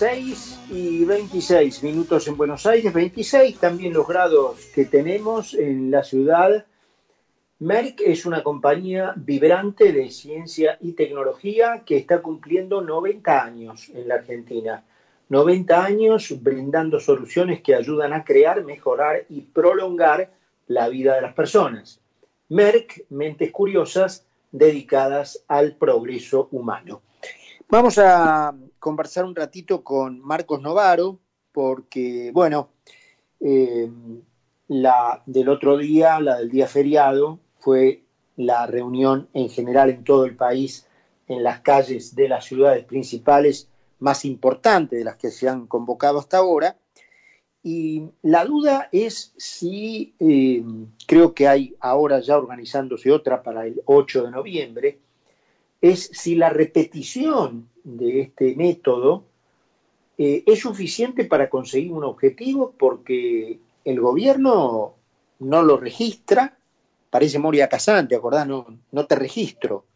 6 y 26 minutos en Buenos Aires, 26 también los grados que tenemos en la ciudad. Merck es una compañía vibrante de ciencia y tecnología que está cumpliendo 90 años en la Argentina. 90 años brindando soluciones que ayudan a crear, mejorar y prolongar la vida de las personas. Merck, mentes curiosas dedicadas al progreso humano. Vamos a conversar un ratito con Marcos Novaro, porque, bueno, eh, la del otro día, la del día feriado, fue la reunión en general en todo el país, en las calles de las ciudades principales más importantes de las que se han convocado hasta ahora. Y la duda es si, eh, creo que hay ahora ya organizándose otra para el 8 de noviembre, es si la repetición de este método eh, es suficiente para conseguir un objetivo porque el gobierno no lo registra, parece Moria Casante, acordás, no, no te registro,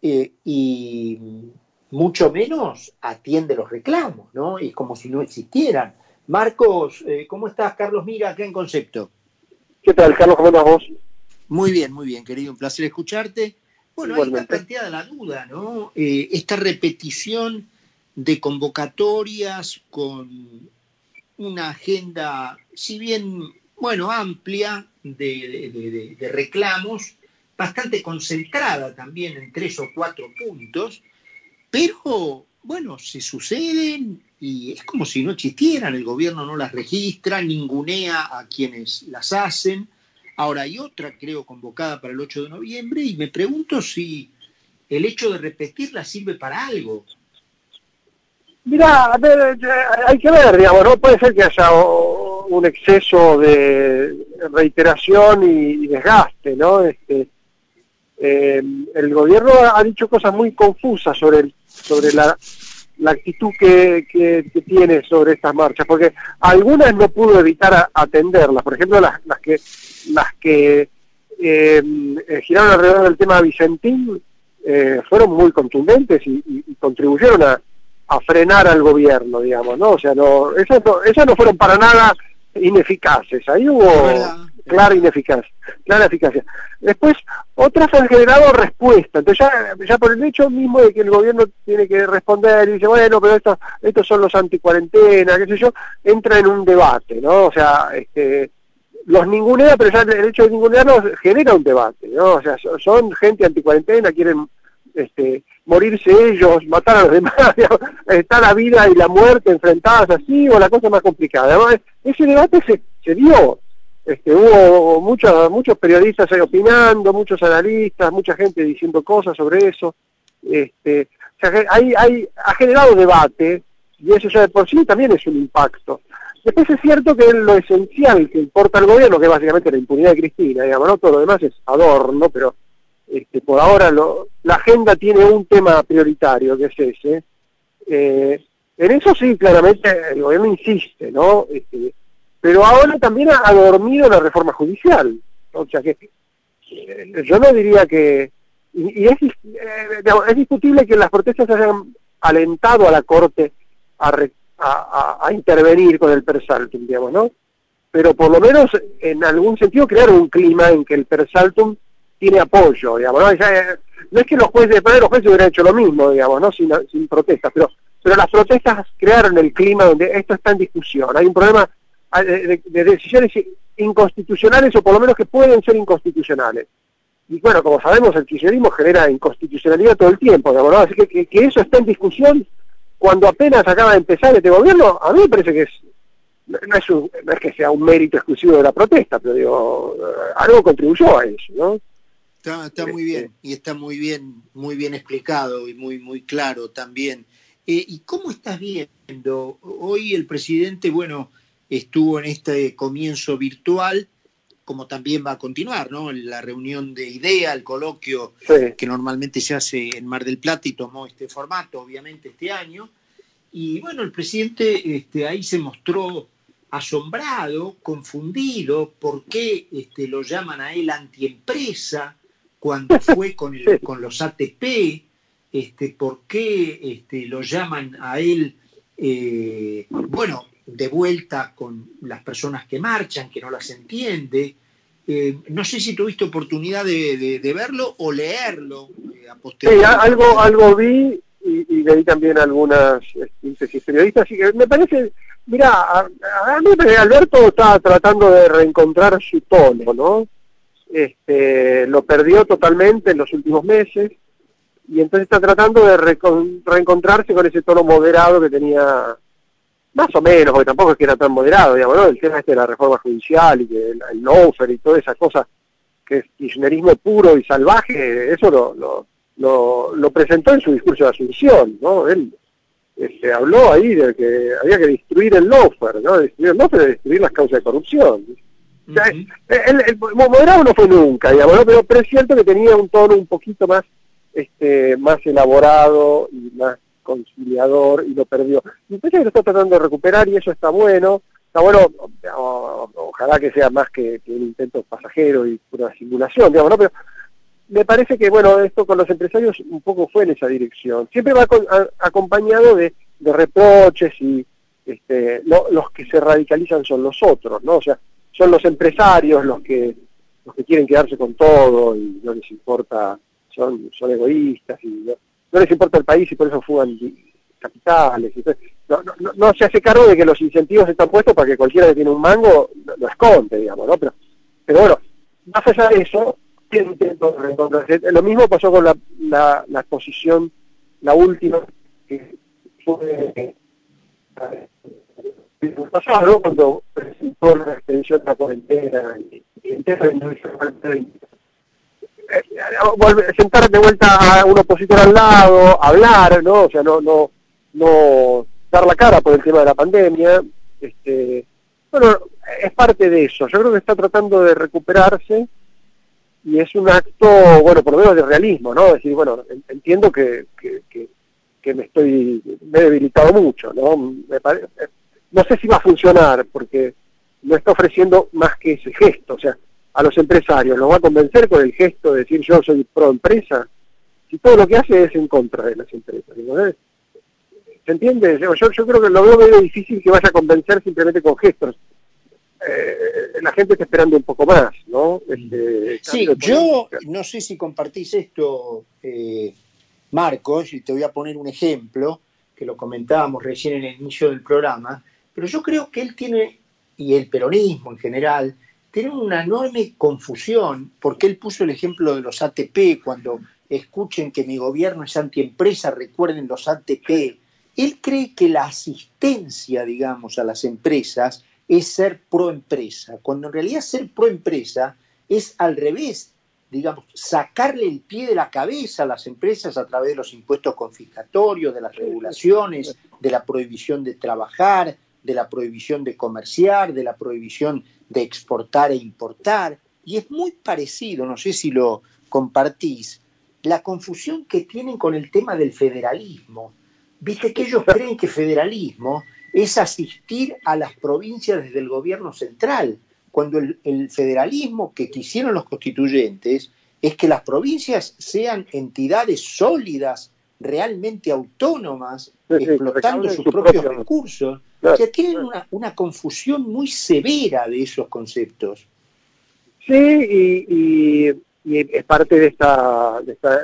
eh, y mucho menos atiende los reclamos, ¿no? Es como si no existieran. Marcos, eh, ¿cómo estás? Carlos Mira, acá en Concepto. ¿Qué tal, Carlos? ¿Cómo estás vos? Muy bien, muy bien, querido, un placer escucharte. Bueno, ahí está planteada la duda, ¿no? Eh, esta repetición de convocatorias con una agenda, si bien, bueno, amplia de, reclamos, bastante concentrada también en tres o cuatro puntos, pero, bueno, se suceden y es como si no existieran, el gobierno no las registra, ningunea a quienes las hacen, Ahora hay otra, creo, convocada para el 8 de noviembre y me pregunto si el hecho de repetirla sirve para algo. Mira, a ver, hay que ver, digamos, no puede ser que haya un exceso de reiteración y desgaste, ¿no? Este, eh, el gobierno ha dicho cosas muy confusas sobre, sobre la, la actitud que, que, tiene sobre estas marchas, porque algunas no pudo evitar atenderlas, por ejemplo las, las que las que eh, eh, giraron alrededor del tema Vicentín eh, fueron muy contundentes y, contribuyeron a, frenar al gobierno, digamos, ¿no? O sea, no, esas, no, esas no fueron para nada ineficaces, ahí hubo clara ineficacia, clara eficacia. Después, otras han generado respuesta, entonces ya, ya por el hecho mismo de que el gobierno tiene que responder y dice, bueno, pero estos, estos son los anticuarentena, qué sé yo, entra en un debate, ¿no? O sea, este, los ningunea, pero ya el hecho de ningunearlos genera un debate, ¿no? O sea, son, gente anticuarentena, quieren este, morirse ellos, matar a los demás, está la vida y la muerte enfrentadas así, o la cosa más complicada. Además, ese debate se, dio, este, hubo muchos, muchos periodistas ahí opinando, muchos analistas, mucha gente diciendo cosas sobre eso. Este, o ha generado debate, y eso ya de por sí también es un impacto. Después es cierto que lo esencial que importa al gobierno, que es básicamente la impunidad de Cristina, digamos, ¿no? todo lo demás es adorno, pero este, por ahora lo, la agenda tiene un tema prioritario, que es ese. Eh, en eso sí, claramente el gobierno insiste, ¿no? Este, pero ahora también ha, dormido la reforma judicial. O sea que eh, yo no diría que... Y, es, eh, es discutible que las protestas hayan alentado a la Corte a, a, intervenir con el persaltum, digamos, ¿no? Pero por lo menos en algún sentido crear un clima en que el persaltum tiene apoyo, digamos, ¿no? no es que los jueces, pero los jueces hubieran hecho lo mismo, digamos, ¿no? Sin, protestas, pero, pero las protestas crearon el clima donde esto está en discusión. Hay un problema ah, de, decisiones inconstitucionales o por lo menos que pueden ser inconstitucionales. Y bueno, como sabemos, el kirchnerismo genera inconstitucionalidad todo el tiempo, digamos, ¿no? Así que, que eso está en discusión cuando apenas acaba de empezar este gobierno, a mí me parece que es no es, no es que sea un mérito exclusivo de la protesta, pero digo, eh, algo contribuyó a eso, ¿no? Está, está muy bien, este y está muy bien, muy bien explicado y muy, muy claro también. Eh, ¿Y cómo estás viendo? Hoy el presidente, bueno, estuvo en este comienzo virtual, como también va a continuar, ¿no? La reunión de idea, el coloquio que normalmente se hace en Mar del Plata y tomó este formato, obviamente, este año. Y bueno, el presidente este, ahí se mostró asombrado, confundido, por qué este, lo llaman a él antiempresa cuando fue con, con los ATP, este, por qué este, lo llaman a él eh, bueno, de vuelta con las personas que marchan, que no las entiende. Eh, no sé si tuviste oportunidad de, verlo o leerlo a posteriori. Sí, algo, algo vi y, leí también algunas síntesis periodistas. Así que me parece, mira, a, a mí Alberto está tratando de reencontrar su tono, ¿no? Este, lo perdió totalmente en los últimos meses y entonces está tratando de reencontrarse con ese tono moderado que tenía más o menos, porque tampoco es que era tan moderado, digamos. El tema este de la reforma judicial y que el, el y todas esas cosas que es kirchnerismo puro y salvaje, eso lo, presentó en su discurso de asunción, ¿no? Él este, habló ahí de que había que destruir el lawfare, ¿no? Destruir el lawfare destruir las causas de corrupción. El, moderado no fue nunca, digamos, pero, pero es cierto que tenía un tono un poquito más este, más elaborado y más conciliador y lo perdió. Y que lo está tratando de recuperar y eso está bueno. Está bueno, ojalá que sea más que, un intento pasajero y una simulación, digamos, ¿no? Pero me parece que, bueno, esto con los empresarios un poco fue en esa dirección. Siempre va acompañado de, reproches y este, los que se radicalizan son los otros, ¿no? O sea, son los empresarios los que los que quieren quedarse con todo y no les importa son, son egoístas y no, les importa el país y por eso fugan capitales. no, no, no, se hace cargo de que los incentivos están puestos para que cualquiera que tiene un mango lo, esconde, digamos, ¿no? Pero, pero bueno, más allá de eso, lo mismo pasó con la, la, la exposición, la última, que fue el pasado, cuando presentó la extensión de la cuarentena y, de eh, sentar de vuelta a un opositor al lado, hablar, ¿no? O sea, no, no, no dar la cara por el tema de la pandemia. Este, bueno, es parte de eso. Yo creo que está tratando de recuperarse y es un acto, bueno, por lo menos de realismo, ¿no? Es decir, bueno, entiendo que, que, que, me estoy, me he debilitado mucho, ¿no? Me no sé si va a funcionar porque no está ofreciendo más que ese gesto, o sea, a los empresarios, ¿los va a convencer con el gesto de decir yo soy pro empresa? Si todo lo que hace es en contra de las empresas. ¿Se entiende? Yo, yo creo que lo veo medio difícil que vaya a convencer simplemente con gestos. Eh, la gente está esperando un poco más, ¿no? Este, sí, yo no sé si compartís esto, eh, Marcos, y te voy a poner un ejemplo, que lo comentábamos recién en el inicio del programa, pero yo creo que él tiene, y el peronismo en general, tiene una enorme confusión, porque él puso el ejemplo de los ATP, cuando escuchen que mi gobierno es antiempresa, recuerden los ATP. Él cree que la asistencia, digamos, a las empresas es ser pro empresa, cuando en realidad ser pro empresa es al revés, digamos, sacarle el pie de la cabeza a las empresas a través de los impuestos confiscatorios, de las regulaciones, de la prohibición de trabajar, de la prohibición de comerciar, de la prohibición de exportar e importar. Y es muy parecido, no sé si lo compartís, la confusión que tienen con el tema del federalismo. Viste que ellos creen que federalismo es asistir a las provincias desde el gobierno central, cuando el, el, federalismo que quisieron los constituyentes es que las provincias sean entidades sólidas, realmente autónomas, explotando sus propios recursos. O sea, tienen una, confusión muy severa de esos conceptos. Sí, y, es parte de esta, de esta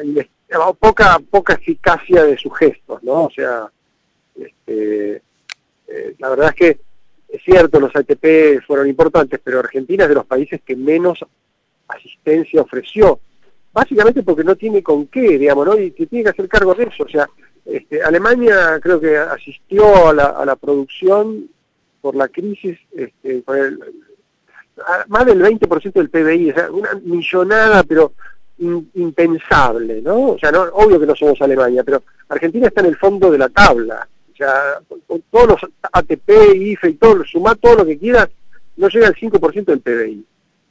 poca, poca eficacia de sus gestos, ¿no? O sea, este, eh, la verdad es que es cierto, los ATP fueron importantes, pero Argentina es de los países que menos asistencia ofreció, básicamente porque no tiene con qué, digamos, ¿no? Y que tiene que hacer cargo de eso, o sea, este, Alemania creo que asistió a la, a la producción por la crisis este, más del 20% del PBI, o sea, una millonada, pero impensable, ¿no? O sea, no, obvio que no somos Alemania, pero Argentina está en el fondo de la tabla. O sea, con, todos los ATP, IFE y todo, sumar todo lo que quieras, no llega al 5% del PBI.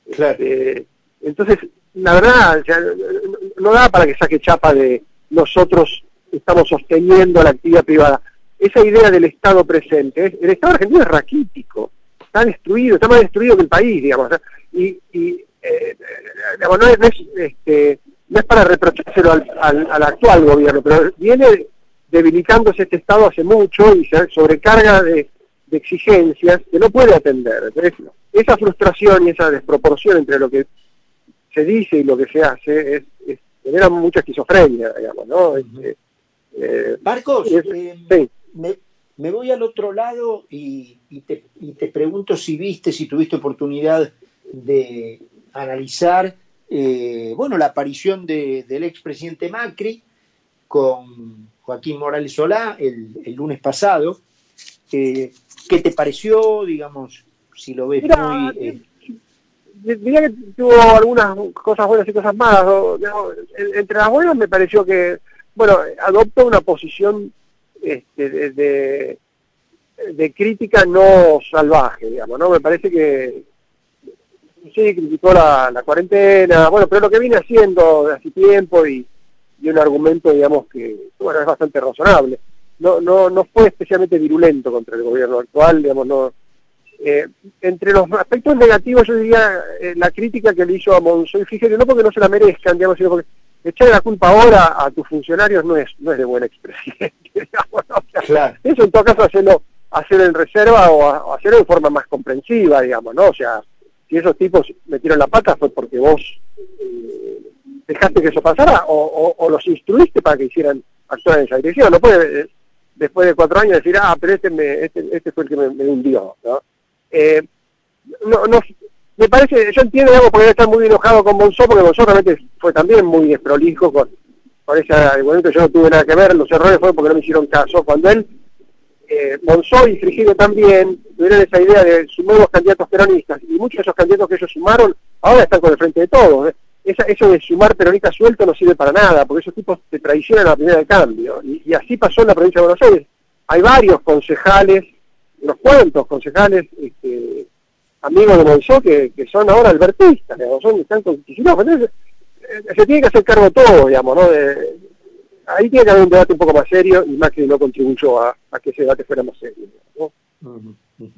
Este, entonces, la verdad, o sea, no da para que saque chapa de nosotros estamos sosteniendo la actividad privada. Esa idea del Estado presente, el Estado argentino es raquítico, está destruido, está más destruido que el país, digamos. Y, y eh, no, es, este, no es para reprochárselo al, al, actual gobierno, pero viene debilitándose este Estado hace mucho y se sobrecarga de, exigencias que no puede atender. Esa frustración y esa desproporción entre lo que se dice y lo que se hace es, genera mucha esquizofrenia, digamos, ¿no? Este, eh, Marcos, eh, me, voy al otro lado y, te, y, te, pregunto si viste, si tuviste oportunidad de analizar, eh, bueno, la aparición de, del expresidente Macri con Joaquín Morales Solá el, lunes pasado. ¿Qué te pareció, digamos, si lo ves muy diría que tuvo algunas cosas buenas y cosas malas. entre las buenas me pareció que, bueno, adoptó una posición este, de, de, crítica no salvaje, digamos, ¿no? Me parece que sí, criticó la, la cuarentena, bueno, pero lo que viene haciendo de hace tiempo y, y un argumento, digamos, que, bueno, es bastante razonable. No, no, no fue especialmente virulento contra el gobierno actual, digamos, no eh, entre los aspectos negativos, yo diría eh, la crítica que le hizo a Monzoy Frigerio, no porque no se la merezcan, digamos, sino porque echarle la culpa ahora a tus funcionarios no es no es de buen expresidente. Eso en todo caso hacerlo, hacerlo en reserva o, hacerlo de forma más comprensiva, digamos, ¿no? O sea, si esos tipos metieron la pata fue porque vos eh, dejaste que eso pasara o, los instruiste para que hicieran actuar en esa dirección. No puede después de cuatro años decir, ah, pero este, me, este, este fue el que me, me hundió, ¿no? Eh, no, no, me parece, yo entiendo, digamos, porque estar muy enojado con Monzó, porque Monzó realmente fue también muy desprolijo con, con ese argumento, yo no tuve nada que ver, los errores fue porque no me hicieron caso. Cuando él, eh, Monzó y Frigido también, tuvieron esa idea de sumar los candidatos peronistas, y muchos de esos candidatos que ellos sumaron, ahora están con el frente de todos. ¿eh? eso de sumar peronistas sueltos no sirve para nada, porque esos tipos te traicionan a la primera de cambio. Y, y así pasó en la provincia de Buenos Aires. Hay varios concejales unos cuantos concejales amigos de Monzó que, que son ahora albertistas, son, están con Entonces, eh, se tiene que hacer cargo todo, digamos, ¿no? De, ahí tiene que haber un debate un poco más serio y Macri no contribuyó a, a que ese debate fuera más serio. ¿no?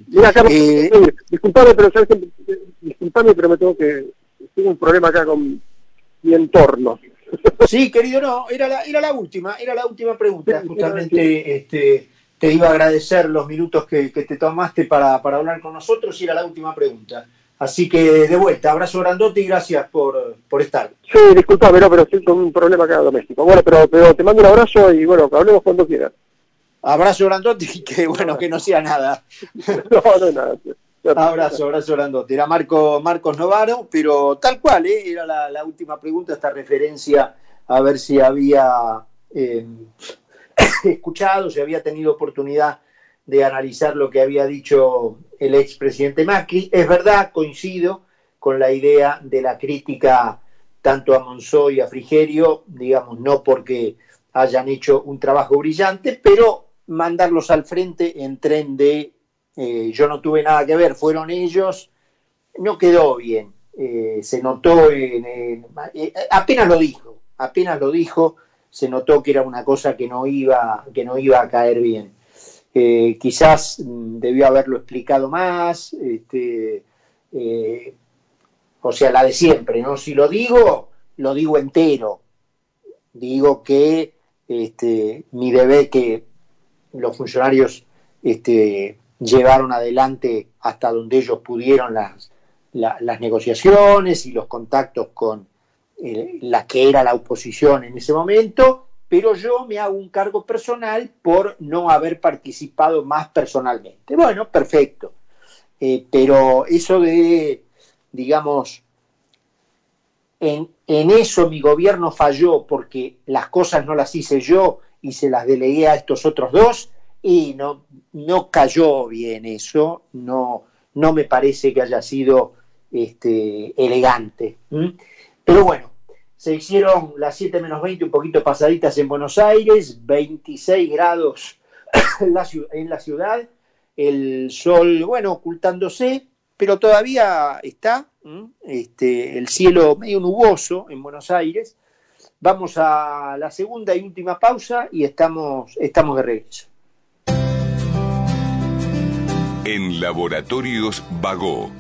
Mira, Carlos, eh, disculpame, pero ¿sabes disculpame, pero me tengo que tengo un problema acá con mi entorno. Sí, querido, no, era la, era la última, era la última pregunta, justamente, este te iba a agradecer los minutos que, te tomaste para, hablar con nosotros y era la última pregunta. Así que de vuelta, abrazo grandote y gracias por, por estar. Sí, disculpame, no, pero estoy con un problema acá doméstico. Bueno, pero, pero te mando un abrazo y bueno, hablemos cuando quieras. Abrazo grandote y que bueno, que no sea nada. no, no nada. Abrazo, abrazo grandote. Era Marco, Marcos Novaro, pero tal cual, ¿eh? era la, última pregunta, esta referencia a ver si había eh, escuchado, si había tenido oportunidad de analizar lo que había dicho el expresidente Macri. Es verdad, coincido con la idea de la crítica tanto a Monzó y a Frigerio, digamos, no porque hayan hecho un trabajo brillante, pero mandarlos al frente en tren de eh, yo no tuve nada que ver, fueron ellos, no quedó bien. Eh, se notó, en, eh, apenas lo dijo, apenas lo dijo, se notó que era una cosa que no iba, que no iba a caer bien. Eh, quizás mm, debió haberlo explicado más, este, eh, o sea, la de siempre, ¿no? Si lo digo, lo digo entero. Digo que este, mi bebé que los funcionarios este, llevaron adelante hasta donde ellos pudieron las, las negociaciones y los contactos con, eh, la que era la oposición en ese momento, pero yo me hago un cargo personal por no haber participado más personalmente. Bueno, perfecto. Eh, pero eso de, digamos, en, en, eso mi gobierno falló porque las cosas no las hice yo y se las delegué a estos otros dos y no, no cayó bien eso, no, no me parece que haya sido este, elegante. Pero bueno, se hicieron las 7 menos 20 un poquito pasaditas en Buenos Aires, 26 grados en la, ciudad, el sol, bueno, ocultándose, pero todavía está este, el cielo medio nuboso en Buenos Aires. Vamos a la segunda y última pausa y estamos, estamos de regreso. En Laboratorios Vago